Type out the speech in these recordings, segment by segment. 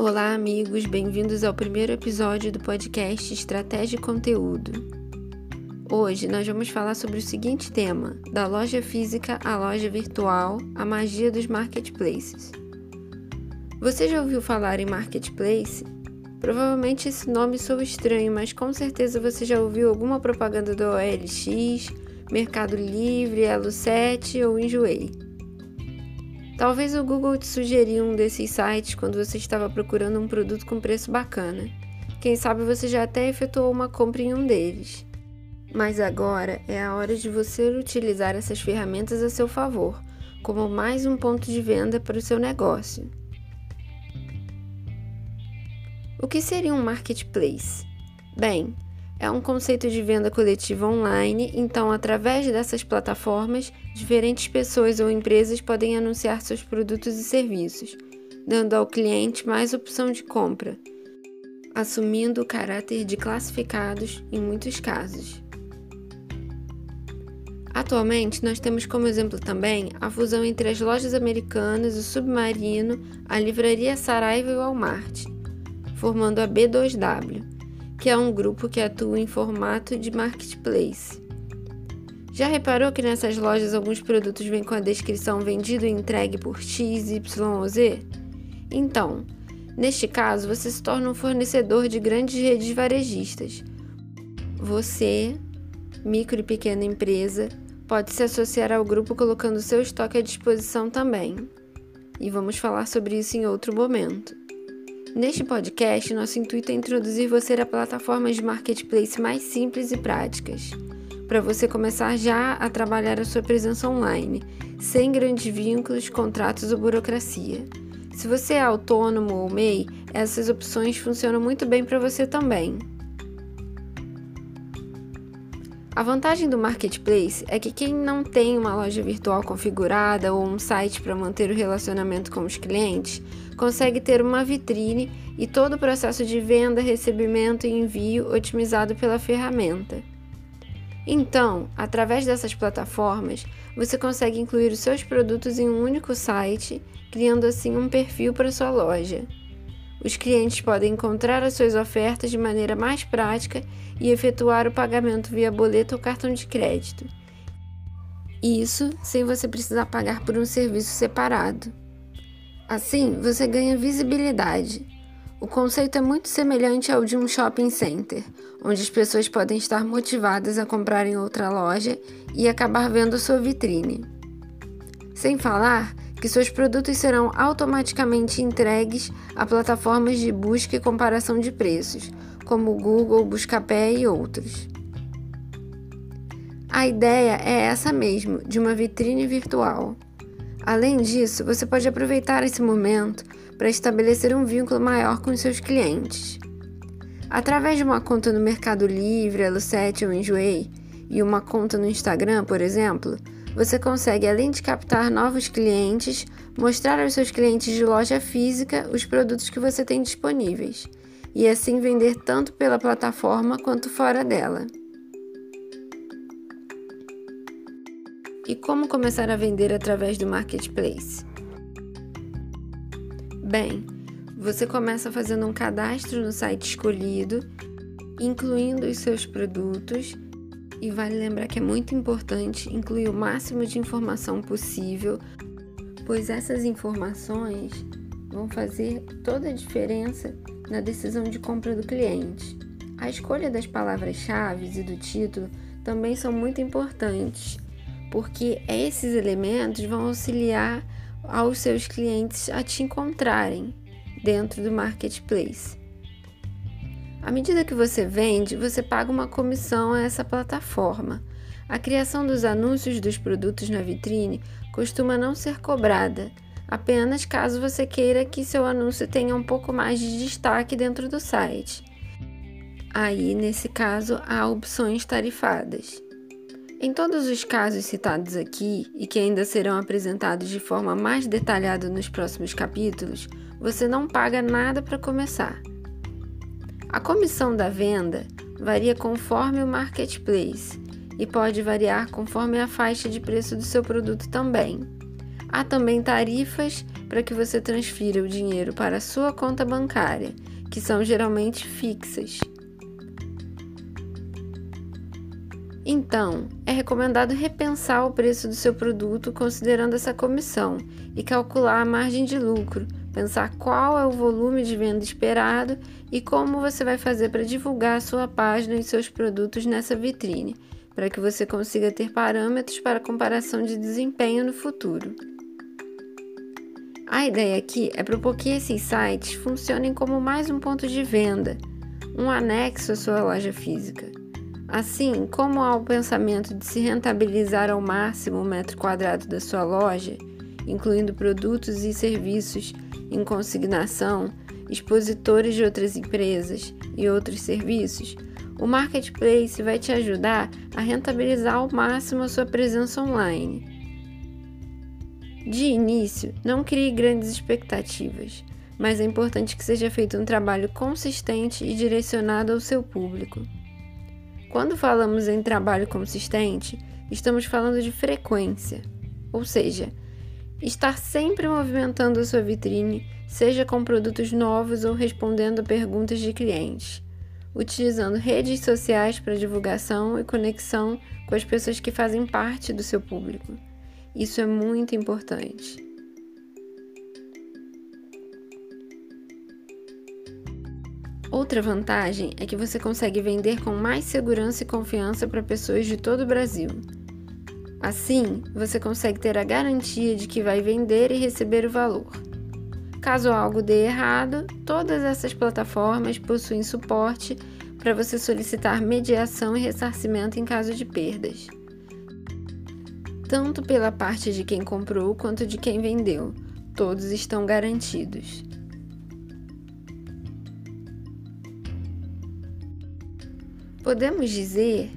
Olá, amigos, bem-vindos ao primeiro episódio do podcast Estratégia e Conteúdo. Hoje nós vamos falar sobre o seguinte tema: da loja física à loja virtual, a magia dos marketplaces. Você já ouviu falar em marketplace? Provavelmente esse nome soa estranho, mas com certeza você já ouviu alguma propaganda do OLX, Mercado Livre, Elo7 ou Enjoei. Talvez o Google te sugeriu um desses sites quando você estava procurando um produto com preço bacana. Quem sabe você já até efetuou uma compra em um deles. Mas agora é a hora de você utilizar essas ferramentas a seu favor, como mais um ponto de venda para o seu negócio. O que seria um marketplace? Bem, é um conceito de venda coletiva online, então, através dessas plataformas, diferentes pessoas ou empresas podem anunciar seus produtos e serviços, dando ao cliente mais opção de compra, assumindo o caráter de classificados em muitos casos. Atualmente, nós temos como exemplo também a fusão entre as lojas americanas, o Submarino, a livraria Saraiva e o Walmart, formando a B2W que é um grupo que atua em formato de marketplace. Já reparou que nessas lojas alguns produtos vêm com a descrição vendido e entregue por X, Y ou Z? Então, neste caso, você se torna um fornecedor de grandes redes varejistas. Você, micro e pequena empresa, pode se associar ao grupo colocando seu estoque à disposição também. E vamos falar sobre isso em outro momento. Neste podcast, nosso intuito é introduzir você a plataformas de marketplace mais simples e práticas, para você começar já a trabalhar a sua presença online, sem grandes vínculos, contratos ou burocracia. Se você é autônomo ou MEI, essas opções funcionam muito bem para você também. A vantagem do marketplace é que quem não tem uma loja virtual configurada ou um site para manter o relacionamento com os clientes consegue ter uma vitrine e todo o processo de venda, recebimento e envio otimizado pela ferramenta. Então, através dessas plataformas, você consegue incluir os seus produtos em um único site, criando assim um perfil para sua loja. Os clientes podem encontrar as suas ofertas de maneira mais prática e efetuar o pagamento via boleto ou cartão de crédito. Isso sem você precisar pagar por um serviço separado. Assim, você ganha visibilidade. O conceito é muito semelhante ao de um shopping center, onde as pessoas podem estar motivadas a comprar em outra loja e acabar vendo sua vitrine. Sem falar que seus produtos serão automaticamente entregues a plataformas de busca e comparação de preços, como Google, Buscapé e outros. A ideia é essa mesmo, de uma vitrine virtual. Além disso, você pode aproveitar esse momento para estabelecer um vínculo maior com seus clientes. Através de uma conta no Mercado Livre, Elo7 ou Enjoei e uma conta no Instagram, por exemplo, você consegue, além de captar novos clientes, mostrar aos seus clientes de loja física os produtos que você tem disponíveis e assim vender tanto pela plataforma quanto fora dela. E como começar a vender através do marketplace? Bem, você começa fazendo um cadastro no site escolhido, incluindo os seus produtos e vale lembrar que é muito importante incluir o máximo de informação possível, pois essas informações vão fazer toda a diferença na decisão de compra do cliente. A escolha das palavras-chave e do título também são muito importantes, porque esses elementos vão auxiliar aos seus clientes a te encontrarem dentro do marketplace. À medida que você vende, você paga uma comissão a essa plataforma. A criação dos anúncios dos produtos na vitrine costuma não ser cobrada, apenas caso você queira que seu anúncio tenha um pouco mais de destaque dentro do site. Aí, nesse caso, há opções tarifadas. Em todos os casos citados aqui e que ainda serão apresentados de forma mais detalhada nos próximos capítulos, você não paga nada para começar. A comissão da venda varia conforme o marketplace e pode variar conforme a faixa de preço do seu produto também. Há também tarifas para que você transfira o dinheiro para a sua conta bancária, que são geralmente fixas. Então, é recomendado repensar o preço do seu produto considerando essa comissão e calcular a margem de lucro, pensar qual é o volume de venda esperado e como você vai fazer para divulgar sua página e seus produtos nessa vitrine, para que você consiga ter parâmetros para comparação de desempenho no futuro. A ideia aqui é propor que esses sites funcionem como mais um ponto de venda, um anexo à sua loja física. Assim, como há o pensamento de se rentabilizar ao máximo o metro quadrado da sua loja, incluindo produtos e serviços em consignação, expositores de outras empresas e outros serviços, o marketplace vai te ajudar a rentabilizar ao máximo a sua presença online. De início, não crie grandes expectativas, mas é importante que seja feito um trabalho consistente e direcionado ao seu público. Quando falamos em trabalho consistente, estamos falando de frequência, ou seja, estar sempre movimentando a sua vitrine, seja com produtos novos ou respondendo a perguntas de clientes, utilizando redes sociais para divulgação e conexão com as pessoas que fazem parte do seu público. Isso é muito importante. Outra vantagem é que você consegue vender com mais segurança e confiança para pessoas de todo o Brasil. Assim, você consegue ter a garantia de que vai vender e receber o valor. Caso algo dê errado, todas essas plataformas possuem suporte para você solicitar mediação e ressarcimento em caso de perdas. Tanto pela parte de quem comprou quanto de quem vendeu, todos estão garantidos. Podemos dizer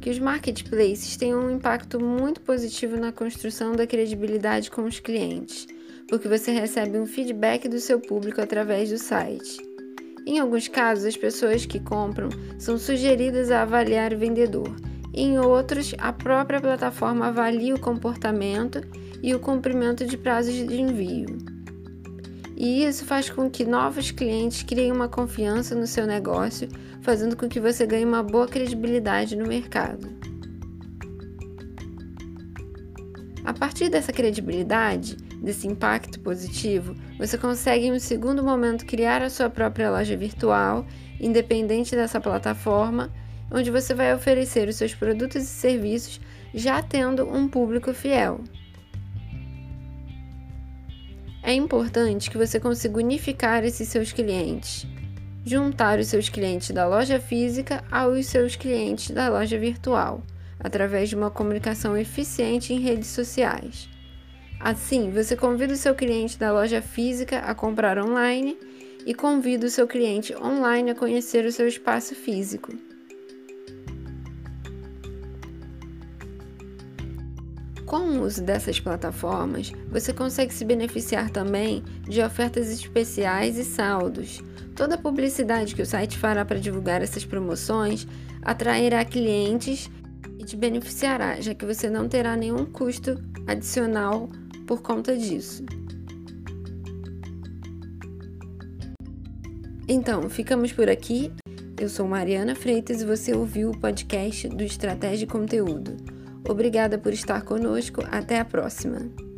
que os marketplaces têm um impacto muito positivo na construção da credibilidade com os clientes, porque você recebe um feedback do seu público através do site. Em alguns casos, as pessoas que compram são sugeridas a avaliar o vendedor. Em outros, a própria plataforma avalia o comportamento e o cumprimento de prazos de envio. E isso faz com que novos clientes criem uma confiança no seu negócio, fazendo com que você ganhe uma boa credibilidade no mercado. A partir dessa credibilidade, desse impacto positivo, você consegue em um segundo momento criar a sua própria loja virtual, independente dessa plataforma, onde você vai oferecer os seus produtos e serviços já tendo um público fiel. É importante que você consiga unificar esses seus clientes, juntar os seus clientes da loja física aos seus clientes da loja virtual, através de uma comunicação eficiente em redes sociais. Assim, você convida o seu cliente da loja física a comprar online e convida o seu cliente online a conhecer o seu espaço físico. Com o uso dessas plataformas, você consegue se beneficiar também de ofertas especiais e saldos. Toda a publicidade que o site fará para divulgar essas promoções atrairá clientes e te beneficiará, já que você não terá nenhum custo adicional por conta disso. Então, ficamos por aqui. Eu sou Mariana Freitas e você ouviu o podcast do Estratégia e Conteúdo. Obrigada por estar conosco. Até a próxima!